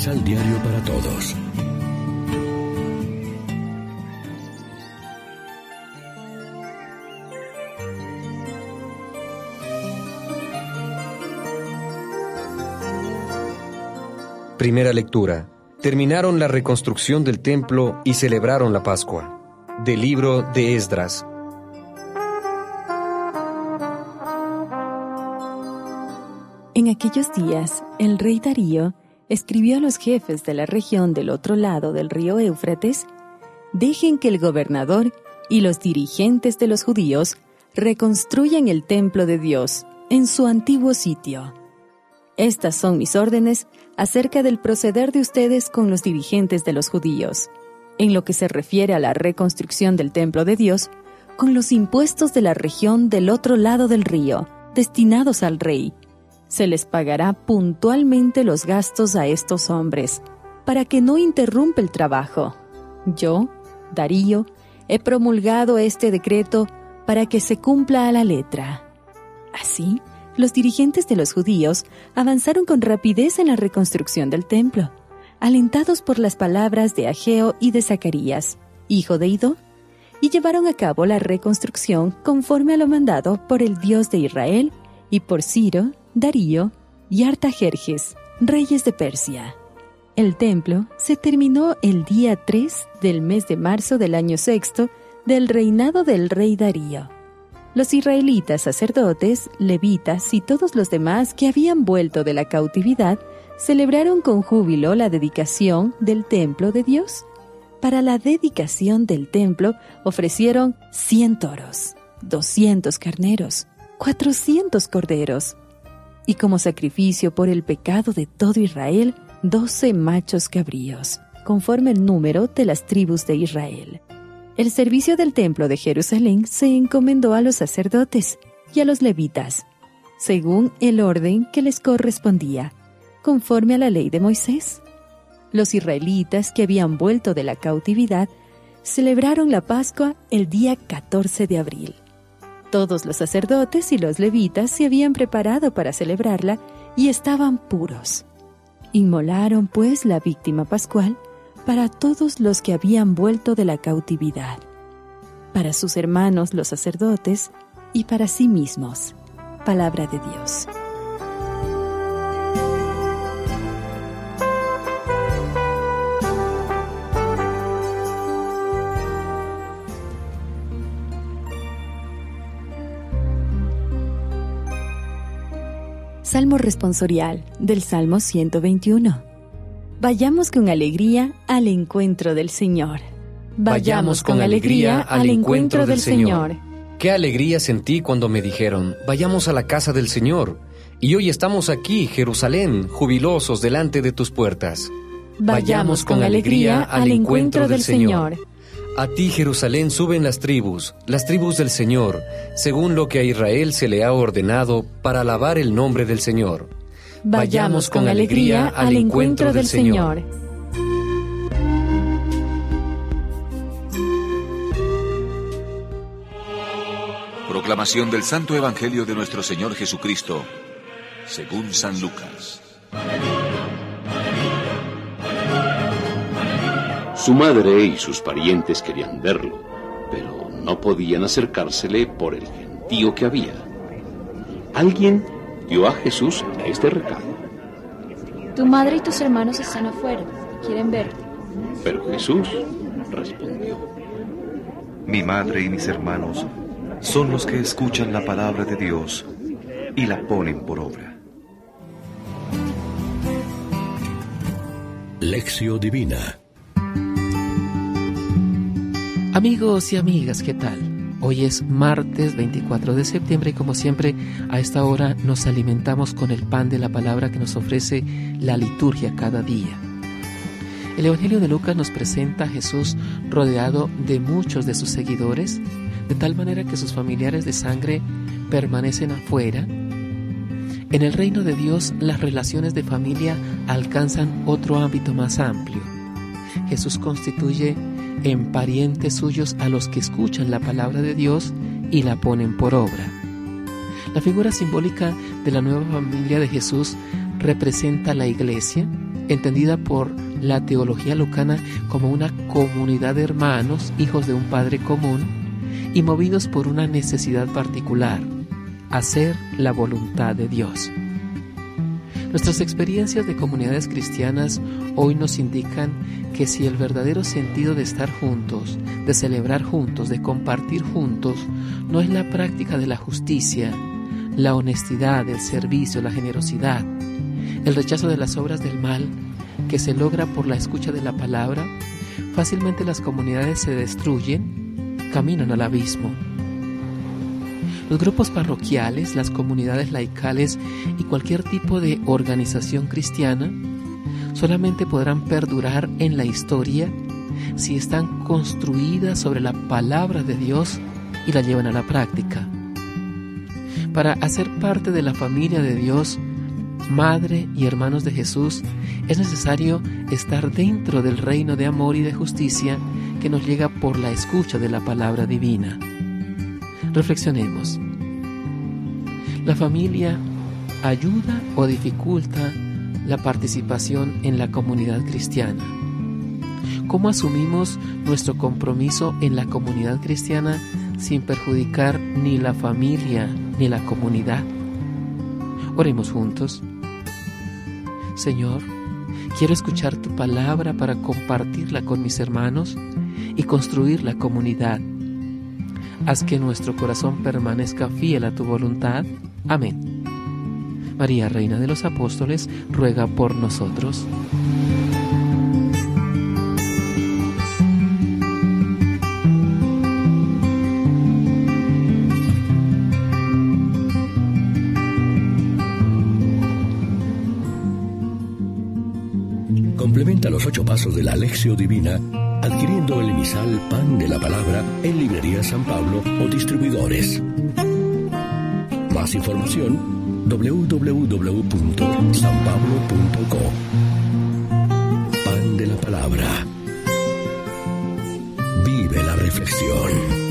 Misal Diario para Todos. Primera lectura. Terminaron la reconstrucción del templo y celebraron la Pascua. Del libro de Esdras. En aquellos días, el rey Darío escribió a los jefes de la región del otro lado del río Éufrates, dejen que el gobernador y los dirigentes de los judíos reconstruyan el templo de Dios en su antiguo sitio. Estas son mis órdenes acerca del proceder de ustedes con los dirigentes de los judíos. En lo que se refiere a la reconstrucción del templo de Dios, con los impuestos de la región del otro lado del río, destinados al rey, se les pagará puntualmente los gastos a estos hombres, para que no interrumpa el trabajo. Yo, Darío, he promulgado este decreto para que se cumpla a la letra. Así, los dirigentes de los judíos avanzaron con rapidez en la reconstrucción del templo, alentados por las palabras de Ageo y de Zacarías, hijo de Ido, y llevaron a cabo la reconstrucción conforme a lo mandado por el Dios de Israel y por Ciro, Darío y Artajerjes, reyes de Persia. El templo se terminó el día 3 del mes de marzo del año sexto del reinado del rey Darío. Los israelitas sacerdotes, levitas y todos los demás que habían vuelto de la cautividad celebraron con júbilo la dedicación del templo de Dios. Para la dedicación del templo ofrecieron 100 toros, 200 carneros, 400 corderos, y como sacrificio por el pecado de todo Israel, doce machos cabríos, conforme el número de las tribus de Israel. El servicio del templo de Jerusalén se encomendó a los sacerdotes y a los levitas, según el orden que les correspondía, conforme a la ley de Moisés. Los israelitas que habían vuelto de la cautividad celebraron la Pascua el día 14 de abril. Todos los sacerdotes y los levitas se habían preparado para celebrarla y estaban puros. Inmolaron pues la víctima pascual para todos los que habían vuelto de la cautividad, para sus hermanos los sacerdotes y para sí mismos. Palabra de Dios. Salmo responsorial del Salmo 121. Vayamos con alegría al encuentro del Señor. Vayamos con alegría al encuentro del Señor. Qué alegría sentí cuando me dijeron, vayamos a la casa del Señor. Y hoy estamos aquí, Jerusalén, jubilosos delante de tus puertas. Vayamos con alegría al encuentro del Señor. A ti, Jerusalén, suben las tribus, las tribus del Señor, según lo que a Israel se le ha ordenado para alabar el nombre del Señor. Vayamos con alegría al encuentro del Señor. Proclamación del Santo Evangelio de nuestro Señor Jesucristo, según San Lucas. Su madre y sus parientes querían verlo, pero no podían acercársele por el gentío que había. Alguien dio a Jesús este recado. Tu madre y tus hermanos están afuera, quieren verte. Pero Jesús respondió. Mi madre y mis hermanos son los que escuchan la palabra de Dios y la ponen por obra. Lección Divina Amigos y amigas, ¿qué tal? Hoy es martes 24 de septiembre y como siempre a esta hora nos alimentamos con el pan de la palabra que nos ofrece la liturgia cada día. El Evangelio de Lucas nos presenta a Jesús rodeado de muchos de sus seguidores, de tal manera que sus familiares de sangre permanecen afuera. En el reino de Dios las relaciones de familia alcanzan otro ámbito más amplio. Jesús constituye en parientes suyos a los que escuchan la palabra de Dios y la ponen por obra. La figura simbólica de la nueva familia de Jesús representa la iglesia, entendida por la teología lucana como una comunidad de hermanos, hijos de un Padre común, y movidos por una necesidad particular, hacer la voluntad de Dios. Nuestras experiencias de comunidades cristianas hoy nos indican que si el verdadero sentido de estar juntos, de celebrar juntos, de compartir juntos, no es la práctica de la justicia, la honestidad, el servicio, la generosidad, el rechazo de las obras del mal, que se logra por la escucha de la palabra, fácilmente las comunidades se destruyen, caminan al abismo. Los grupos parroquiales, las comunidades laicales y cualquier tipo de organización cristiana solamente podrán perdurar en la historia si están construidas sobre la palabra de Dios y la llevan a la práctica. Para hacer parte de la familia de Dios, madre y hermanos de Jesús, es necesario estar dentro del reino de amor y de justicia que nos llega por la escucha de la palabra divina. Reflexionemos. ¿La familia ayuda o dificulta la participación en la comunidad cristiana? ¿Cómo asumimos nuestro compromiso en la comunidad cristiana sin perjudicar ni la familia ni la comunidad? Oremos juntos. Señor, quiero escuchar tu palabra para compartirla con mis hermanos y construir la comunidad haz que nuestro corazón permanezca fiel a tu voluntad. Amén. María, Reina de los Apóstoles, ruega por nosotros. Complementa los ocho pasos de la Alexio Divina adquiriendo el emisal Pan de la Palabra en Librería San Pablo o distribuidores. Más información www.sanpablo.co Pan de la Palabra. Vive la reflexión.